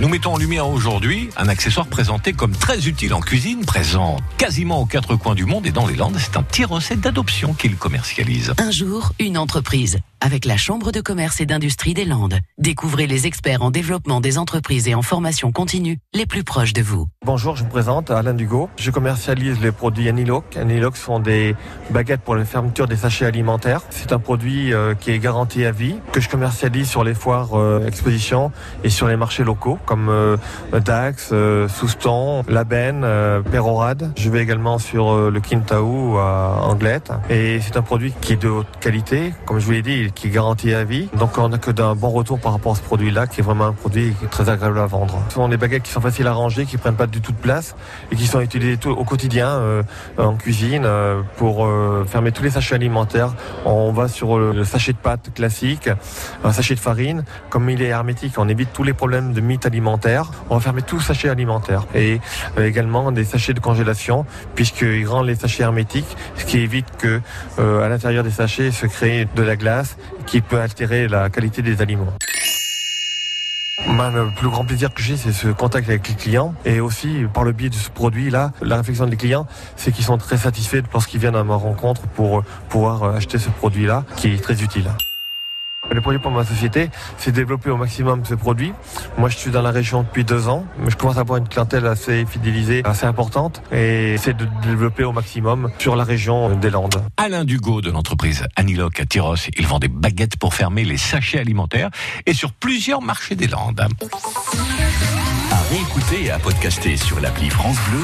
Nous mettons en lumière aujourd'hui un accessoire présenté comme très utile en cuisine, présent quasiment aux quatre coins du monde et dans les Landes. C'est un petit recette d'adoption qu'il commercialise. Un jour, une entreprise. Avec la Chambre de commerce et d'industrie des Landes. Découvrez les experts en développement des entreprises et en formation continue les plus proches de vous. Bonjour, je me présente, Alain Dugo. Je commercialise les produits Aniloc. Aniloc sont des baguettes pour la fermeture des sachets alimentaires. C'est un produit euh, qui est garanti à vie, que je commercialise sur les foires euh, expositions et sur les marchés locaux comme euh, Dax, euh, euh, Perorade. Je vais également sur le Kintaou à Anglette. Et c'est un produit qui est de haute qualité, comme je vous l'ai dit, qui est garanti à vie. Donc on n'a que d'un bon retour par rapport à ce produit-là, qui est vraiment un produit très agréable à vendre. Ce sont des baguettes qui sont faciles à ranger, qui prennent pas du tout de place et qui sont utilisées au quotidien euh, en cuisine euh, pour euh, fermer tous les sachets alimentaires. On va sur le, sachet de pâte classique, un sachet de farine. Comme il est hermétique, on évite tous les problèmes de mythes alimentaires. On va fermer tout sachet alimentaire et euh, également des sachets de congélation puisqu'il rend les sachets hermétiques, ce qui évite que euh, à l'intérieur des sachets se crée de la glace qui peut altérer la qualité des aliments. Le plus grand plaisir que j'ai, c'est ce contact avec les clients. Et aussi, par le biais de ce produit-là, la réflexion des clients, c'est qu'ils sont très satisfaits lorsqu'ils viennent à ma rencontre pour pouvoir acheter ce produit-là, qui est très utile. Le projet pour ma société, c'est développer au maximum ce produit. Moi, je suis dans la région depuis deux ans. Je commence à avoir une clientèle assez fidélisée, assez importante. Et c'est de développer au maximum sur la région des Landes. Alain Dugo de l'entreprise Aniloc à Tyros. Il vend des baguettes pour fermer les sachets alimentaires et sur plusieurs marchés des Landes. À réécouter et à podcaster sur l'appli France Bleu